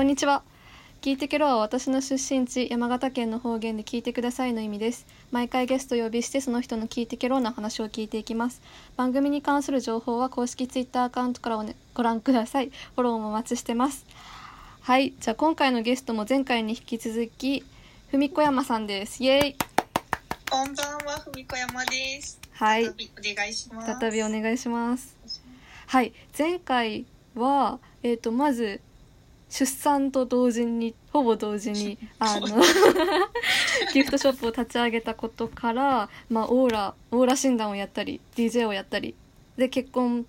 こんにちは。聞いてけろは私の出身地山形県の方言で聞いてくださいの意味です。毎回ゲストを呼びしてその人の聞いてけろな話を聞いていきます。番組に関する情報は公式ツイッターアカウントからお、ね、ご覧ください。フォローもお待ちしてます。はい、じゃあ今回のゲストも前回に引き続き文子山さんです。イエーイ。こんばんは、ふみこ山です。はい再びお願いします。再びお願いします。はい、前回はえっ、とまず出産と同時にほぼ同時にあの ギフトショップを立ち上げたことから、まあ、オーラオーラ診断をやったり DJ をやったりで結婚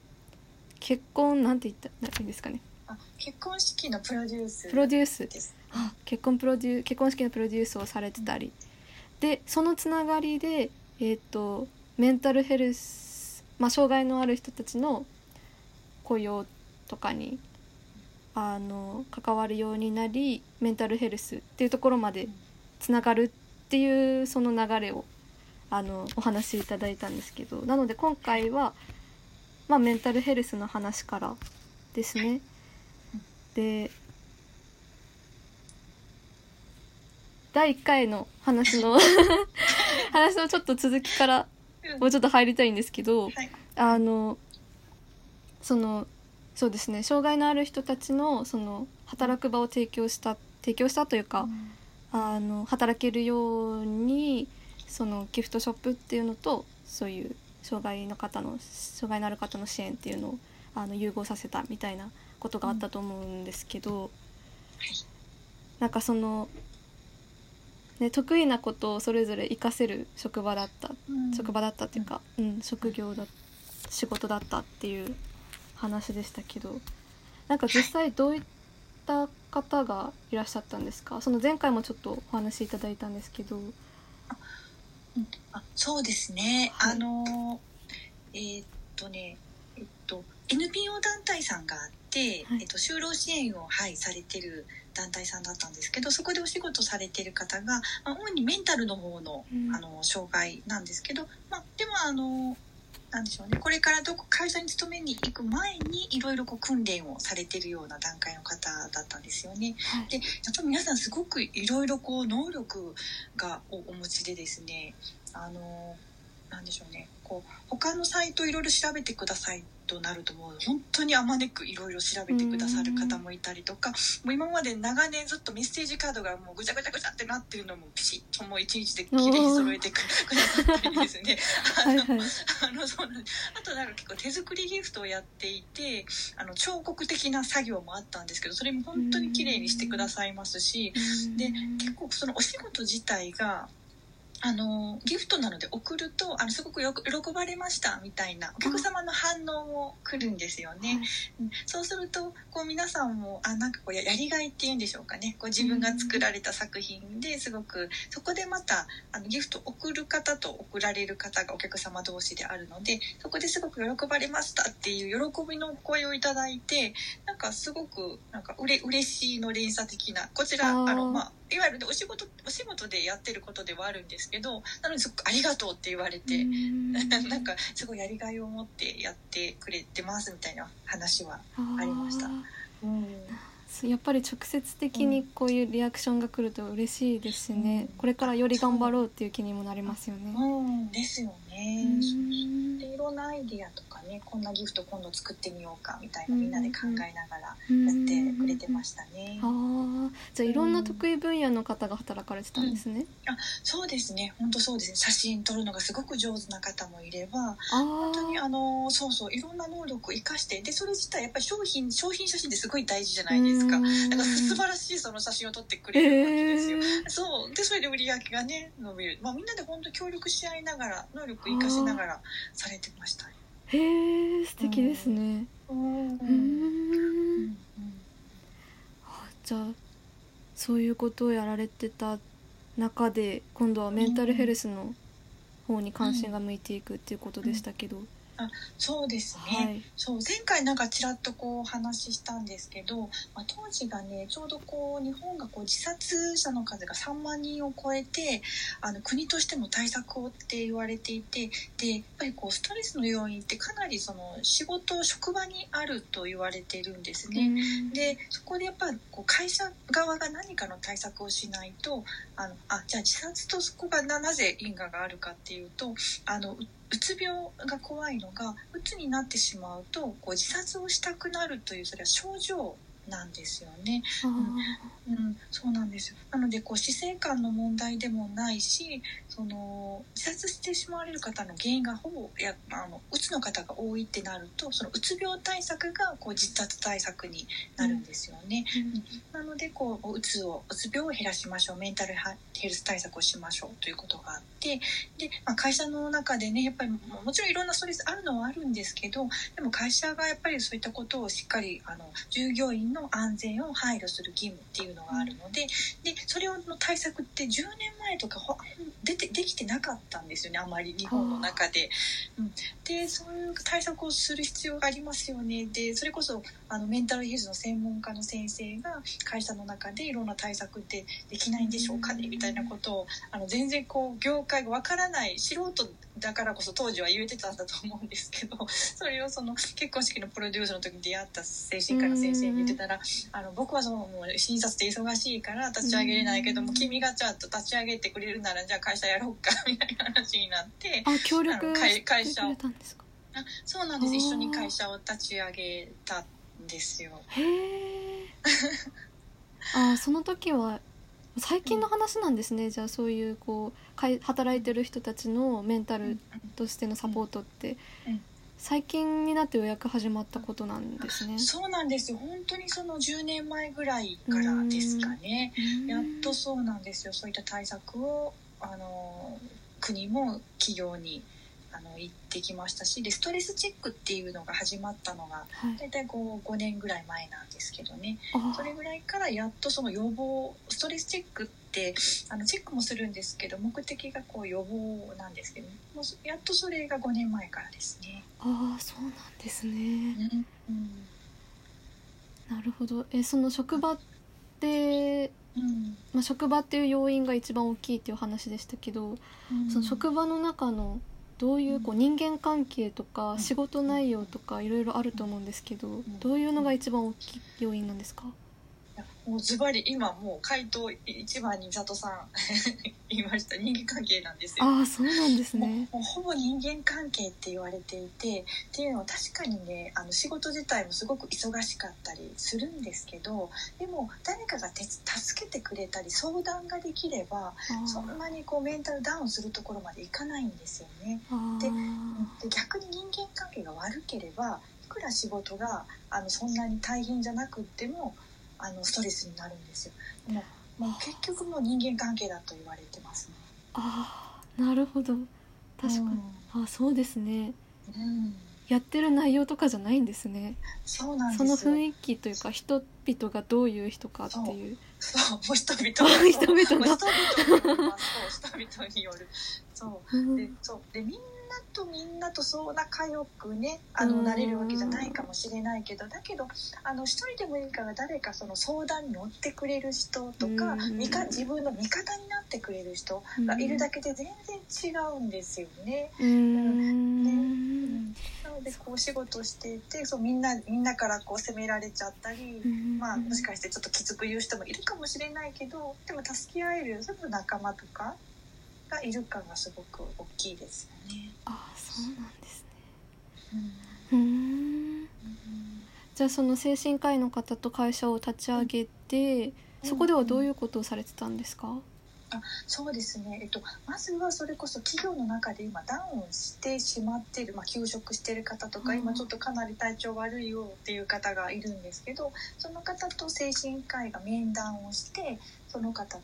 結婚なんて言ったらいいんですかね。あ結婚式のプロデュースプロデュース。です。あ結婚プロデュー結婚式のプロデュースをされてたり。でそのつながりでえっ、とメンタルヘルス、まあ、障害のある人たちの雇用とかにあの関わるようになりメンタルヘルスっていうところまでつながるっていうその流れをあのお話しいただいたんですけどなので今回は、まあ、メンタルヘルスの話からですね。で第1回の話の 話のちょっと続きからもうちょっと入りたいんですけど、はいあのそのそうですね。障害のある人たちのその働く場を提供した提供したというか、あの働けるようにそのギフトショップっていうのとそういう障害の方の障害のある方の支援っていうのをあの融合させたみたいなことがあったと思うんですけど、なんかその、ね、得意なことをそれぞれ活かせる職場だったうん。職場だったっていうか、うん、職業だ仕事だったっていう話でしたけどなんか実際どういった方がいらっしゃったんですか？その前回もちょっとお話しいただいたんですけど。うんあそうですね。はい。あのえーっとね、えっと NPO 団体さんがあって、はい。えっと就労支援をはいされてる団体さんだったんですけど、そこでお仕事されてる方が、まあ、主にメンタルの方のうん。あの障害なんですけど、まあ、でもあのなんでしょうねこれからどこ会社に勤めに行く前にいろいろこう訓練をされてるような段階の方だったんですよね。はいでやっぱり皆さんすごくいろいろこう能力がおお持ちでですねあのなんでしょうね。こう他のサイトいろいろ調べてくださいとなるともう本当にあまねくいろいろ調べてくださる方もいたりとかもう今まで長年ずっとメッセージカードがもうぐちゃぐちゃぐちゃってなってるのもピシッともう一日で綺麗に揃えてくくださったりですね。はいはい。あのそうなんあとなんか結構手作りギフトをやっていてあの彫刻的な作業もあったんですけどそれも本当に綺麗にしてくださいますしで結構そのお仕事自体があのギフトなので送るとあのすごくよく喜ばれましたみたいなお客様の反応も来るんですよね。うん。そうするとこう皆さんもあなんかこうややりがいっていうんでしょうかね。こう自分が作られた作品ですごくそこでまたあのギフトを送る方と送られる方がお客様同士であるのでそこですごく喜ばれましたっていう喜びの声をいただいてなんかすごくなんかうれ嬉しいの連鎖的なこちらあの、まあ、いわゆるねお仕事お仕事でやってることではあるんですけどなのですごくありがとうって言われて。なんかすごいやりがいを持ってやってくれてますみたいな話はありました。あうん。ーやっぱり直接的にこういうリアクションが来ると嬉しいですしね、これからより頑張ろうっていう気にもなりますよね。うん、ですよね。うん。そうそうでいろんなアイディアとかねこんなギフト今度作ってみようかみたいなみんなで考えながらやってくれてましたね。ああじゃあいろんな得意分野の方が働かれてたんですね。そうですね。本当そうですね。写真撮るのがすごく上手な方もいればあ本当にああのそうそういろんな能力を生かしてでそれ自体やっぱり商品商品写真ってすごい大事じゃないですか。だから素晴らしいその写真を撮ってくれるわけですよ。えそう。でそれで売り上げがね伸びる、まあ、みんなで本当協力し合いながら能力生かしながらされてました。へえ素敵ですね。うん。うーん。あじゃあそういうことをやられてた中で今度はメンタルヘルスの方に関心が向いていくっていうことでしたけど、そうですね、はい。そう前回なんかちらっとこうお話ししたんですけど、まあ、当時がねちょうどこう日本がこう自殺者の数が3万人を超えてあの国としても対策をって言われていてでやっぱりこうストレスの要因ってかなりその仕事職場にあると言われているんですね。うん。でそこでやっぱりこう会社側が何かの対策をしないとあのあじゃあ自殺とそこがななぜ因果があるかっていうとあのうつ病が怖いのがうつになってしまうとこう自殺をしたくなるというそれは症状なんですよね。あうん、そうなんですよ。なのでこう死生観の問題でもないしその自殺してしまわれる方の原因がほぼやあのうつの方が多いってなるとそのうつ病対策がこう自殺対策になるんですよね。ーうんなのでこううつをうつ病を減らしましょう。メンタルヘルス対策をしましょう。ということがあってで、まあ、会社の中でねやっぱりももちろんいろんなストレスあるのはあるんですけどでも会社がやっぱりそういったことをしっかりあの従業員の安全を配慮する義務っていうのがあるのででそれの対策って10年前とかほ出てできてなかったんですよねあまり日本の中で。うん、でそういう対策をする必要がありますよね。でそれこそあのメンタルヘルスの専門家の先生が会社の中でいろんな対策ってできないんでしょうかねみたいなことをあの全然こう業界がわからない素人だからこそ当時は言えてたんだと思うんですけどそれをその結婚式のプロデュースの時に出会った精神科の先生に言ってたらあの僕はそのもう診察で忙しいから立ち上げれないけども君がちゃんと立ち上げてくれるならじゃあ会社やろうか みたいな話になってあ協力会社を。くれたんですか？あそうなんです。一緒に会社を立ち上げたんですよ。へえ あその時は最近の話なんですね、じゃあそういうこう働いてる人たちのメンタルとしてのサポートって、うん最近になってようやく始まったことなんですね。そうなんですよ。本当にその10年前ぐらいからですかね。うん。やっとそうなんですよ。そういった対策をあの国も企業にあの言ってきましたしでストレスチェックっていうのが始まったのがはい、大体こう5年ぐらい前なんですけどね。あそれぐらいからやっとその予防ストレスチェックってあのチェックもするんですけど目的がこう予防なんですけどもうやっとそれが5年前からですね。あそうなんですね。うんうん。なるほど。えその職場で、うん。まあ、職場っていう要因が一番大きいっていう話でしたけど、その職場の中のどういうこう人間関係とかん。仕事内容とかいろいろあると思うんですけど、どういうのが一番大きい要因なんですか、もうズバリ今もう回答一番に佐藤さん言 いました人間関係なんですよ。ああそうなんですね。もうほぼ人間関係って言われていてっていうのは確かにねあの仕事自体もすごく忙しかったりするんですけどでも誰かが手助けてくれたり相談ができればあそんなにこうメンタルダウンするところまでいかないんですよね。で逆に人間関係が悪ければいくら仕事があのそんなに大変じゃなくってもあのストレスになるんですよ。でももう結局もう人間関係だと言われてますね。あーなるほど確かに、あそうですねうん、うんやってる内容とかじゃないんですねそうなんですそよ。の雰囲気というか人々がどういう人かっていうそう、もう人々あ 人々がもう人々によりますそう、人々による。そうう。んで、そう。で、みんなとみんなとそう仲良くね、あの、うん。なれるわけじゃないかもしれないけど、だけど、あの、一人でもいいから誰かその相談に乗ってくれる人とか、うん味方自分の味方になってくれる人がいるだけで全然違うんですよね。うーん。なので、こう仕事していて、そう、みんな、みんなからこう責められちゃったり、まあ、もしかしてちょっときつく言う人もいるかもしれないけどでも助け合えるその仲間とかがいるかがすごく大きいですよね。あそうなんですうん。ねうーん。じゃあその精神科医の方と会社を立ち上げて、そこではどういうことをされてたんですか、そうですね、えっと、まずはそれこそ企業の中で今ダウンしてしまってる、まあ、休職してる方とか、うん。今ちょっとかなり体調悪いよっていう方がいるんですけどその方と精神科医が面談をしてその方の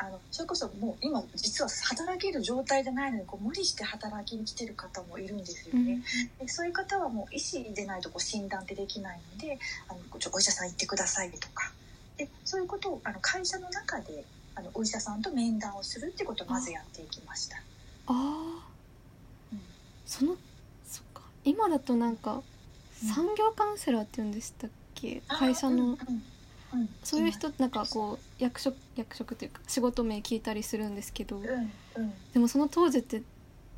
あのそれこそもう今実は働ける状態じゃないのにこう無理して働きに来てる方もいるんですよね。でそういう方はもう医師でないとこう診断ってできないのであのちょお医者さん行ってくださいとか。でそういうことをあの会社の中であのお医者さんと面談をするってことをまずやっていきました。ああうん。そのそっか。今だとなんかうん。産業カウンセラーって言うんでしたっけ？会社の。うんうんうんそういう人なんかこう役職役職というか仕事名聞いたりするんですけどでもその当時って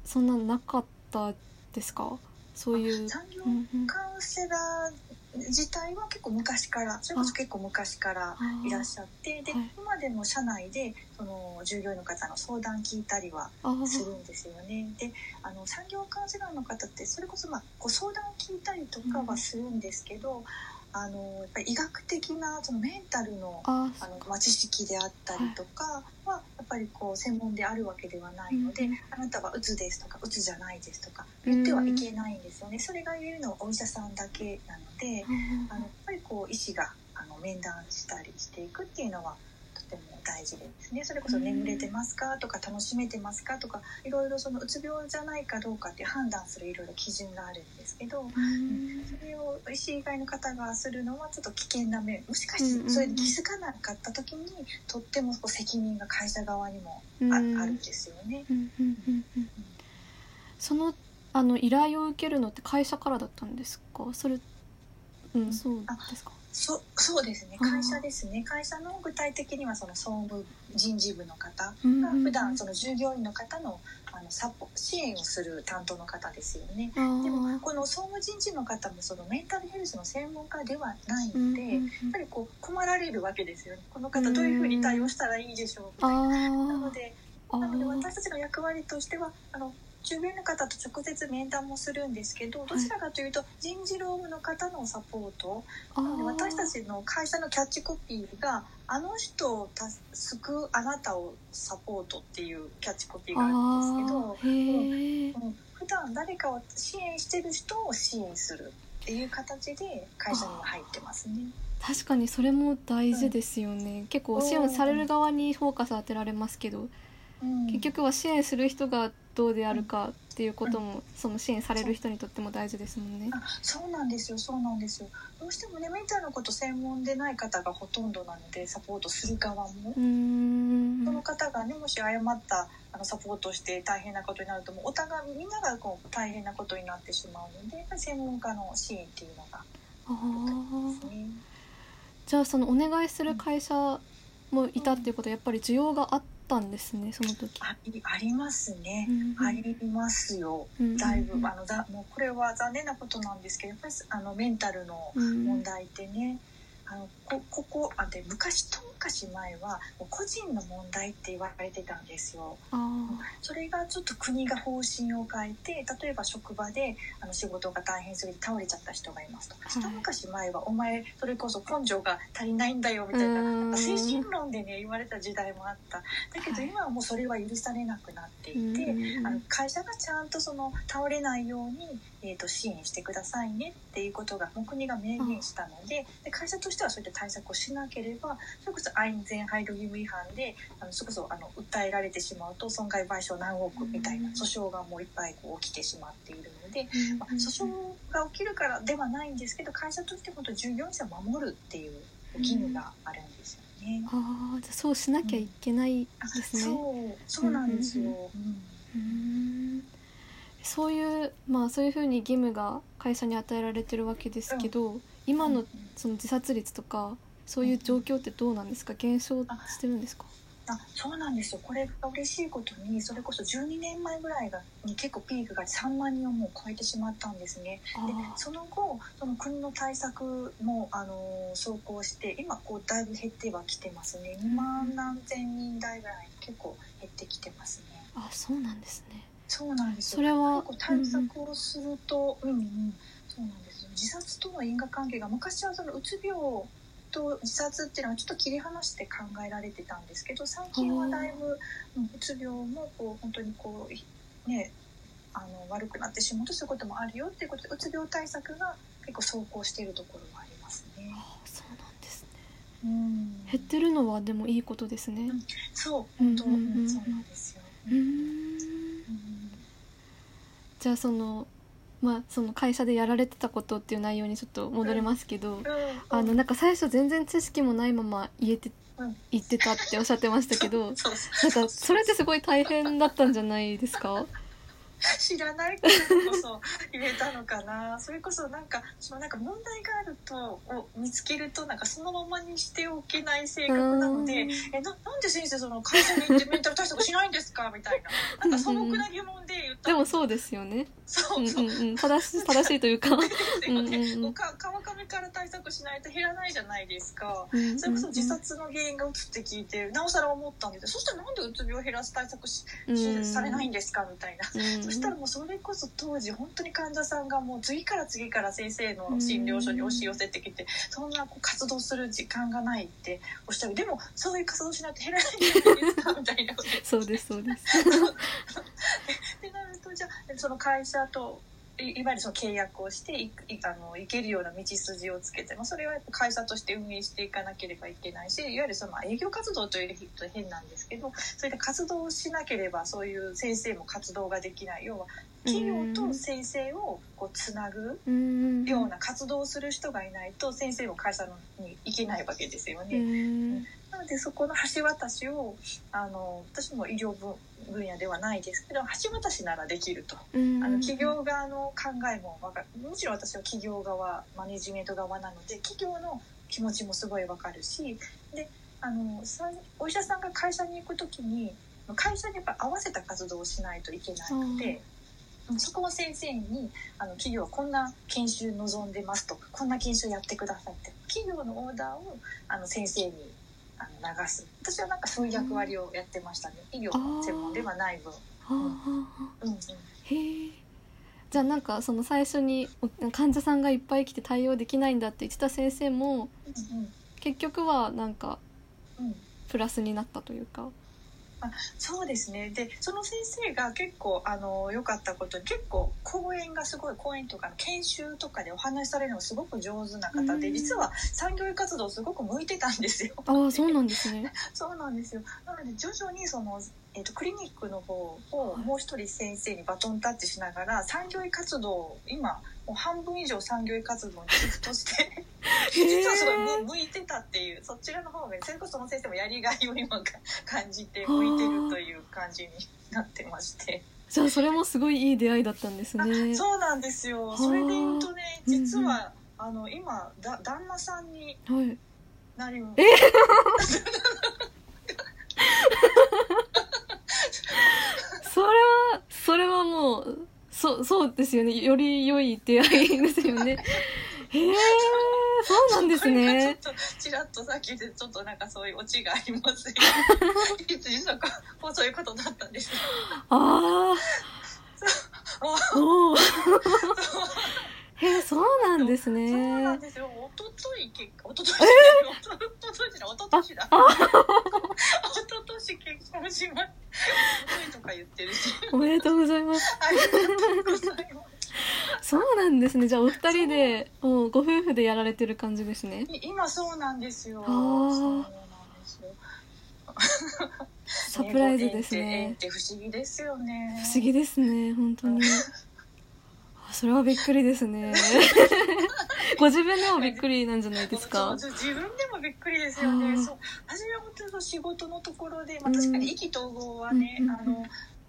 そんなのなかったですか？そういう産業カウンセラー自体は結構昔からそれこそ結構昔からいらっしゃってで、はい。今でも社内でその従業員の方の相談聞いたりはするんですよね。であの産業カウンセラーの方ってそれこそ、まあ、ご相談を聞いたりとかはするんですけど、あのやっぱり医学的なそのメンタルのああの、まあ、知識であったりとかはやっぱりこう専門であるわけではないので、うんあなたはうつですとかうつじゃないですとか言ってはいけないんですよね。それが言えるのはお医者さんだけなのであのやっぱりこう医師があの面談したりしていくっていうのは大事ですね。それこそ眠れてますかとか楽しめてますかとかいろいろそのうつ病じゃないかどうかっていう判断するいろいろ基準があるんですけど。うんそれを医師以外の方がするのはちょっと危険な面もしかしてそれに気づかなかった時にとってもこう責任が会社側にもあ,、るんですよね。そのあの依頼を受けるのって会社からだったんですか？それうんそうですか？そそうですね。会社ですね。会社の具体的にはその総務人事部の方うんが普段その従業員の方のあのサポ支援をする担当の方ですよね。でもこの総務人事の方もそのメンタルヘルスの専門家ではないうんので、うん。やっぱりこう困られるわけですよね。この方どういうふうに対応したらいいでしょうみたいな。あなのであなのでー。私たちの役割としてはあの従業員の方と直接面談もするんですけどどちらかというと人事労務の方のサポート。あなのでー私たちの会社のキャッチコピーが「あの人を救うあなたをサポート」っていうキャッチコピーがあるんですけどうん普段誰かを支援してる人を支援するっていう形で会社には入ってますね。確かにそれも大事ですよね、結構支援される側にフォーカス当てられますけど、うん。結局は支援する人がどうであるかっていうことも、その支援される人にとっても大事ですもんね。あそうなんですよそうなんですよ。どうしてもねメンタルのこと専門でない方がほとんどなのでサポートする側も、その方がねもし誤ったあのサポートをして大変なことになるともうお互いみんながこう大変なことになってしまうのでやっぱり専門家の支援っていうのがですね。じゃあそのお願いする会社もいたっていうことはやっぱり需要があったんですねその時。ありありますね、うん。ありますよ。うん。だいぶあのだもうこれは残念なことなんですけどやっぱりあのメンタルのうん。問題ってね、あのこここあで昔と昔前は個人の問題って言われてたんですよ。あそれがちょっと国が方針を変えて例えば職場であの仕事が大変すぎて倒れちゃった人がいますと、はい。一昔前は「お前それこそ根性が足りないんだよ」みたいなうん。精神論でね言われた時代もあった。だけどはい。今はもうそれは許されなくなっていて、うん。あの会社がちゃんとその倒れないように、えー、と支援してくださいねっていうことがもう国が明言したのでで会社としてはそういった対策をしなければそれこそ安全配慮義務違反であのそれこそあの訴えられてしまうと損害賠償何億みたいなうん訴訟がもういっぱいこう起きてしまっているので、うんまあ、訴訟が起きるからではないんですけど会社として本当従業員さんを守るっていう義務があるんですよね。あーじゃあそうしなきゃいけないですね。そうそうなんですよ。うんうんそういうまあそういうふうに義務が会社に与えられてるわけですけど、今のその自殺率とかそういう状況ってどうなんですか？減少してるんですか？あそうなんですよ。これが嬉しいことにそれこそ12年前ぐらいがに結構ピークが3万人をもう超えてしまったんですね。であその後その国の対策もあの走行して今こうだいぶ減ってはきてますね。2万何千人台ぐらい結構減ってきてますね。あそうなんですね。そうなんですよ。それは対策をすると、うんうん、そうなんです。よ自殺との因果関係が昔はそのうつ病と自殺っていうのはちょっと切り離して考えられてたんですけど最近はだいぶうつ病もこう本当にこうねあの悪くなってしまうとそういうこともあるよっていうことでうつ病対策が結構走行しているところはありますね。あそうなんですね。うん、減ってるのはでもいいことですね。そう本当、うんうんそうなんですよ。うん。じゃあそのまあその会社でやられてたことっていう内容にちょっと戻れますけど、あのなんか最初全然知識もないまま言えてうん。言ってたっておっしゃってましたけど なんかそれってすごい大変だったんじゃないですか？知らないからこそ言えたのかな。それこそなんかそのなんか問題があるとを見つけるとなんかそのままにしておけない性格なのでうん「えななんで先生その会社に行ってメンタル対策しないんですか?」みたいな。なんか素朴な疑問で言った。でもそうですよね。そううんそう。うんうん正しい正しいというか。ですよね。うか川上から対策しないと減らないじゃないですか。うんそれこそ自殺の原因がうつって聞いてなおさら思ったんですよ。そしたらなんでうつ病を減らす対策ししされないんですか？みたいな。うんそしたらもうそれこそ当時本当に患者さんがもう次から次から先生の診療所に押し寄せてきてそんなこう活動する時間がないっておっしゃる。でもそういう活動しないと減らないじゃないですかみたいなことで。そうですそうです。ってなるとじゃあその会社といいわゆるその契約をしていいあの行けるような道筋をつけて、まあ、それは会社として運営していかなければいけないしいわゆるそのまあ営業活動というと変なんですけどそういった活動をしなければそういう先生も活動ができない。要は企業と先生をこうつなぐうん。ような活動をする人がいないと先生も会社に行けないわけですようね。んなのでそこの橋渡しをあの私も医療分分野ではないですけど橋渡しならできると。うんあの企業側の考えもわかるもちろん私は企業側マネジメント側なので企業の気持ちもすごいわかるしであのさお医者さんが会社に行く時に会社にやっぱ合わせた活動をしないといけないので。そこは先生にあの企業はこんな研修望んでますとかこんな研修やってくださって企業のオーダーをあの先生に流す。私はなんかそういう役割をやってましたね。医療の専門ではない分。じゃあなんかその最初にお患者さんがいっぱい来て対応できないんだって言ってた先生もうん結局はなんかプラスになったというかそうですね。でその先生が結構あの良かったことに結構講演がすごい講演とか研修とかでお話しされるのがすごく上手な方うん。で実は産業医活動すごく向いてたんですよ。ああそうなんですね。そうなんですよ。なので徐々にその、えー、とクリニックの方をもう一人先生にバトンタッチしながら産業医活動を今もう半分以上産業医活動にシフトして 実はすごい向向いてたっていうそちらの方がそれこそその先生もやりがいを今か感じて向いてるという感じになってまして。じゃあそれもすごいいい出会いだったんですあねそうなんですよ。あそれで言うとねうんうん。実は、あの今だ旦那さんにはい。なりえそれはそれはもうそそうですよね。より良い出会いですよね。へ えそうなんですね。ちょっとちらっとさっきでちょっとなんかそういうオチがありますよ。実はこうそういうことだったんですあああおおへえそうなんですそうなねんですよ。おととい結婚おとといじゃないおとといじゃないおととしだ。あおととし結婚しまおととか言ってるし。おめでとうございます。ありがとうございます。そうなんですね。じゃあお二人でもうご夫婦でやられてる感じですね。い今そうなんですよ。あー。そうなんですよ。サプライズですね。て不思議ですよね。不思議ですね本当に。あそれはびっくりですね。ご自分でもびっくりなんじゃないですか？自分でもびっくりですよね。はあそう初めは本当に仕事のところで、まあ、確かに意気投合はね、うんあの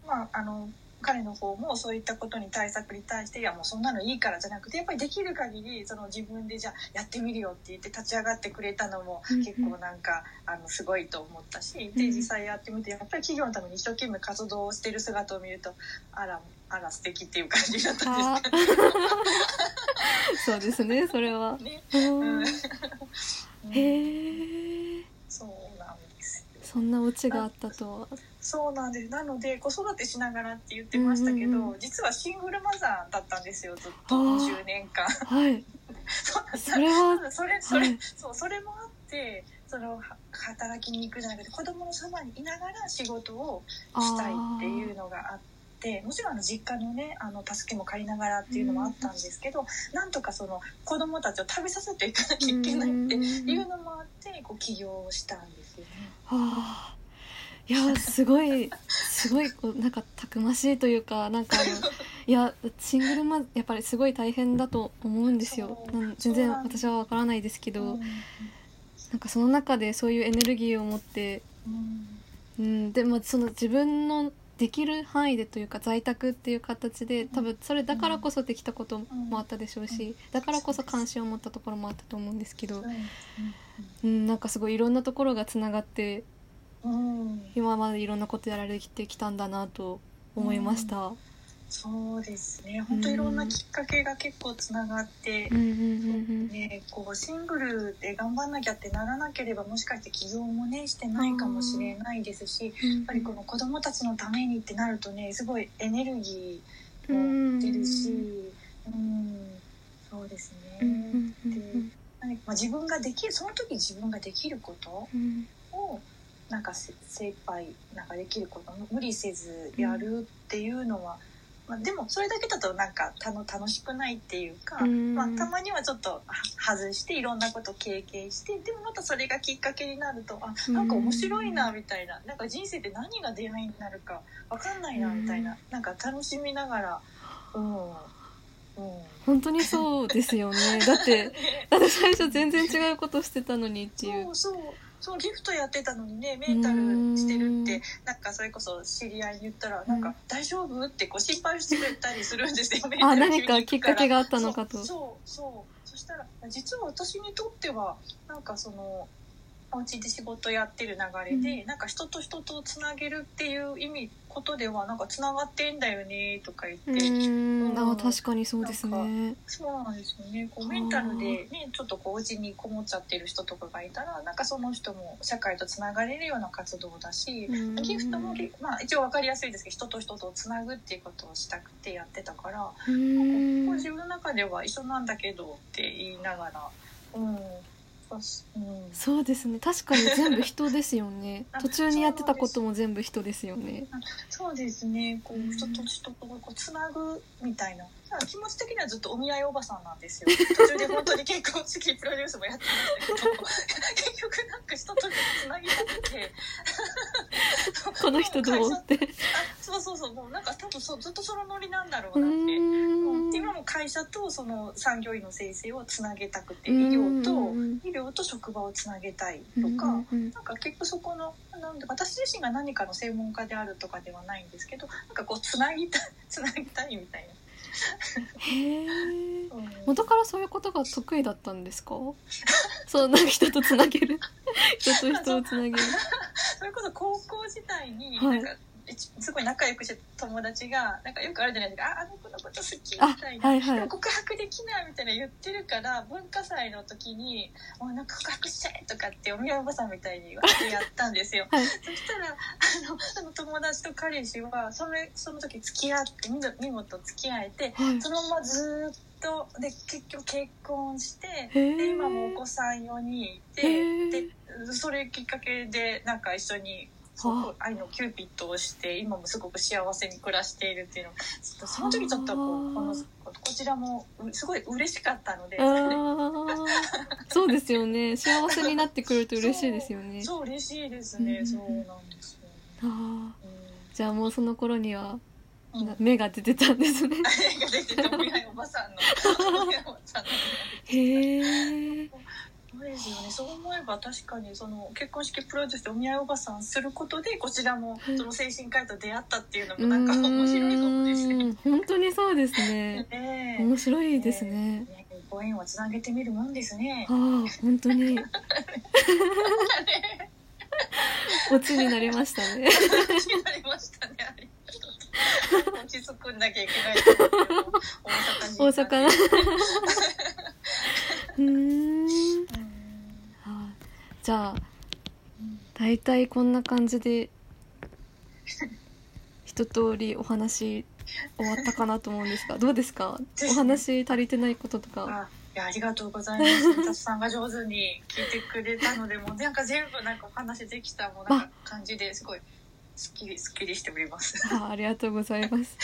まああの彼の方もそういったことに対策に対していやもうそんなのいいからじゃなくてやっぱりできる限りその自分でじゃあやってみるよって言って立ち上がってくれたのも結構なんか、あのすごいと思ったしでうん。実際やってみてやっぱり企業のために一生懸命活動をしてる姿を見るとあらあら素敵っていう感じだったんですあかね。そうですねそれは。ね。へえそうなんです。よそんなオチがあったとは。そうなんです。なので子育てしながらって言ってましたけど、うんうんうん。実はシングルマザーだったんですよずっと。あー。20年間。はい。それはそれそれ、はい。そうそれもあってそのは働きに行くじゃなくて子供のそばにいながら仕事をしたいっていうのがあってもちろんあの実家のねあの助けも借りながらっていうのもあったんですけど、なんとかその子供たちを食べさせていかなきゃいけないっていうのもあってこう起業したんですよね。はあ。いやすごいすごいこうなんかたくましいというかなんかあのいやシングルマやっぱりすごい大変だと思うんですよ。全然私はわからないですけど、うんなんかその中でそういうエネルギーを持って、うん。うん、でもその自分のできる範囲でというか在宅っていう形で多分それだからこそできたこともあったでしょうしだからこそ関心を持ったところもあったと思うんですけど、うん、なんかすごいいろんなところがつながってうん。今までいろんなことやられてきたんだなと思いました。そうですね。本当いろんなきっかけが結構つながってうん、うんうんね、こうシングルで頑張んなきゃってならなければもしかして起業もねしてないかもしれないですしうん、やっぱりこの子供たちのためにってなるとねすごいエネルギーうんも出るし、うん、そうですうんうね。んうん。で何かまあ、自分ができるその時自分ができることうん。をなんかせ精一杯なんかできること無理せずやるっていうのは、まあ、でもそれだけだとなんかたの楽しくないっていうか、うん。まあ、たまにはちょっとは外していろんなこと経験してでもまたそれがきっかけになるとあなんか面白いなみたいな。なんか人生って何が出会いになるか分かんないなみたいな。なんか楽しみながらうん。うん。本当にそうですよね。だって だって最初全然違うことしてたのにっていう。そうそうそうギフトやってたのにねメンタルしてるってなんかそれこそ知り合いに言ったら「なんか大丈夫?」ってこう心配してくれたりするんですよ メンタあル何かきっかけががあったのかと。そうそう。そしたら実は私にとってはなんかそのお家で仕事やってる流れで、うなんか人と人とつなげるっていう意味ことではなんかつながってんだよねとか言って、うーん。確かにそうですね。そうなんですよね。こうメンタルでね、ちょっとこうお家にこもっちゃってる人とかがいたら、なんかその人も社会とつながれるような活動だし、うん。ギフトもぎ、まあ一応わかりやすいですけど、人と人とつなぐっていうことをしたくてやってたから、うこうーん自分の中では一緒なんだけどって言いながら、うん、そうですね確かに全部人ですよね あ途中にやってたことも全部人ですよねそうですね。こう人と人とこうつなぐみたいな。気持ち的にはずっとお見合いおばさんなんですよ。途中で本当に結婚式プロデュースもやってましたけど、結局なんか人と人つなぎたくて。この人どうってあ、そうそうそう。もうなんか多分そうずっとそのノリなんだろううなって。ーん。今も会社とその産業医の先生をつなげたくて、医うん療とうん。医療と職場をつなげたいとうんか。うんうん。なんか結局そこのなんで私自身が何かの専門家であるとかではないんですけどなんかこうつなぎたい つなぎたいみたいへえな、うん。元からそういうことが得意だったんですか？そうなんか人とつなげる？人と人をつなげる？それこそ高校時代にはないんか、一すごい仲良くしてた友達がなんかよくあるじゃないですか「ああの子のこと好き」あみたいな。はいはい。でも告白できないみたいな言ってるから文化祭の時に「もうなんか告白しちゃえ」とかってお見合いおばさんみたいにわってやったんですよ。はい。そしたらあのその友達と彼氏はそれその時付き合って見事付き合えてはい。そのままずっとで結局結婚してで今もお子さん4人いへてー。でそれきっかけでなんか一緒にそうは愛のキューピッドをして今もすごく幸せに暮らしているっていうのちょっとその時ちょっとこうこのこちらもうすごい嬉しかったので。そうですよね。幸せになってくると嬉しいですよね。そう嬉しいですね、うん。そうなんですよ、あー。うんじゃあもうその頃にはうん。な芽が出てたんですね。映画出てた。おばさんの。へえそうですよね。そう思えば確かにその結婚式プロデュースでお見合いおばさんすることでこちらもその精神科医と出会ったっていうのもなんか面白いかもですね。うん。本当にそうですね。ねえ。面白いですね。ねご縁をつなげてみるもんですね。あ。あ本当に。オチになりましたね。になりましたね。落ち着くんなきゃいけない大 大阪に。阪うーんうんあじゃあうん大体こんな感じで一通りお話終わったかなと思うんですがどうですか？お話足りてないこととかあいやありがとうございます。たつさんが上手に聞いてくれたので、もうなんか全部なんかお話できたもうなんか感じですごいすっきりすっきりしております。あありがとうございます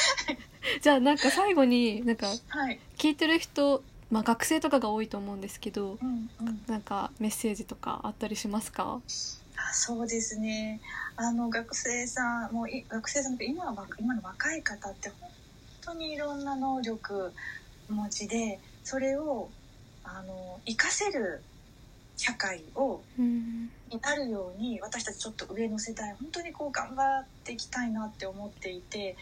じゃあなんか最後になんかはい。聞いてる人、まあ、学生とかが多いと思うんですけどうんうん。なんかメッセージとかあったりしますか？あそうですね。あの学生さんもうい学生さんって今は若今の若い方って本当にいろんな能力お持ちで、それをあの活かせる社会をうんになるように私たちちょっと上の世代本当にこう頑張っていきたいなって思っていてい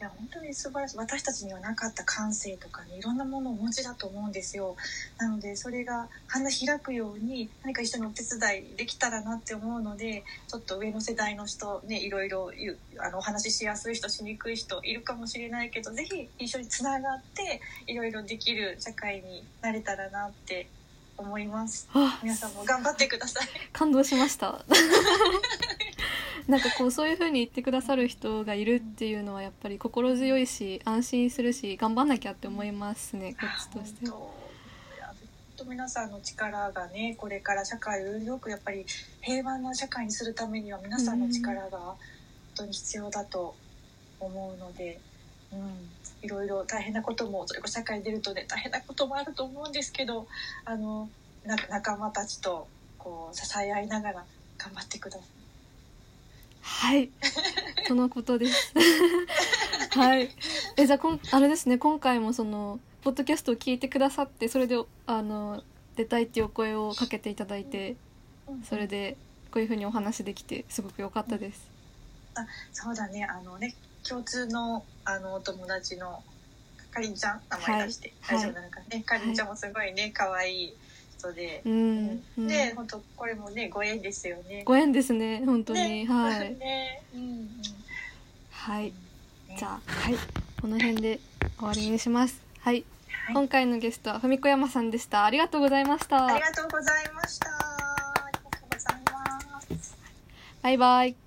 や本当に素晴らしい。私たちにはなかった感性とかねいろんなものをお持ちだと思うんですよ。なのでそれが花開くように何か一緒にお手伝いできたらなって思うのでちょっと上の世代の人ねいろいろあのお話ししやすい人しにくい人いるかもしれないけどぜひ一緒につながっていろいろできる社会になれたらなって思います。あ皆さんも頑張ってください。感動しました なんかこうそういう風に言ってくださる人がいるっていうのはやっぱり心強いし安心するし頑張んなきゃって思いますねこっちとして。本当。いや本当皆さんの力がねこれから社会をよりよくやっぱり平和な社会にするためには皆さんの力が本当に必要だと思うので、うん、いろいろ大変なこともそれこそ社会に出るとね大変なこともあると思うんですけどあのな仲間たちとこう支え合いながら頑張ってください。はい。とのことです。はい。えじゃあこんあれですね。今回もそのポッドキャストを聞いてくださってそれであの出たいっていうお声をかけていただいてそれでこういうふうにお話できてすごく良かったです。そうだね。あのね共通のあのお友達のかりんちゃん名前出してはい。大丈夫なのかね、かりんちゃんもすごいね可愛い。人で、うん、うん。で本当これもねご縁ですよね。ご縁ですね本当に、ねはい。ねうんうんはい。ねじゃあはい。この辺で終わりにします。はい、はい。今回のゲストはふみこ山さんでした。ありがとうございました。ありがとうございました。ありがとうございます。バイバイ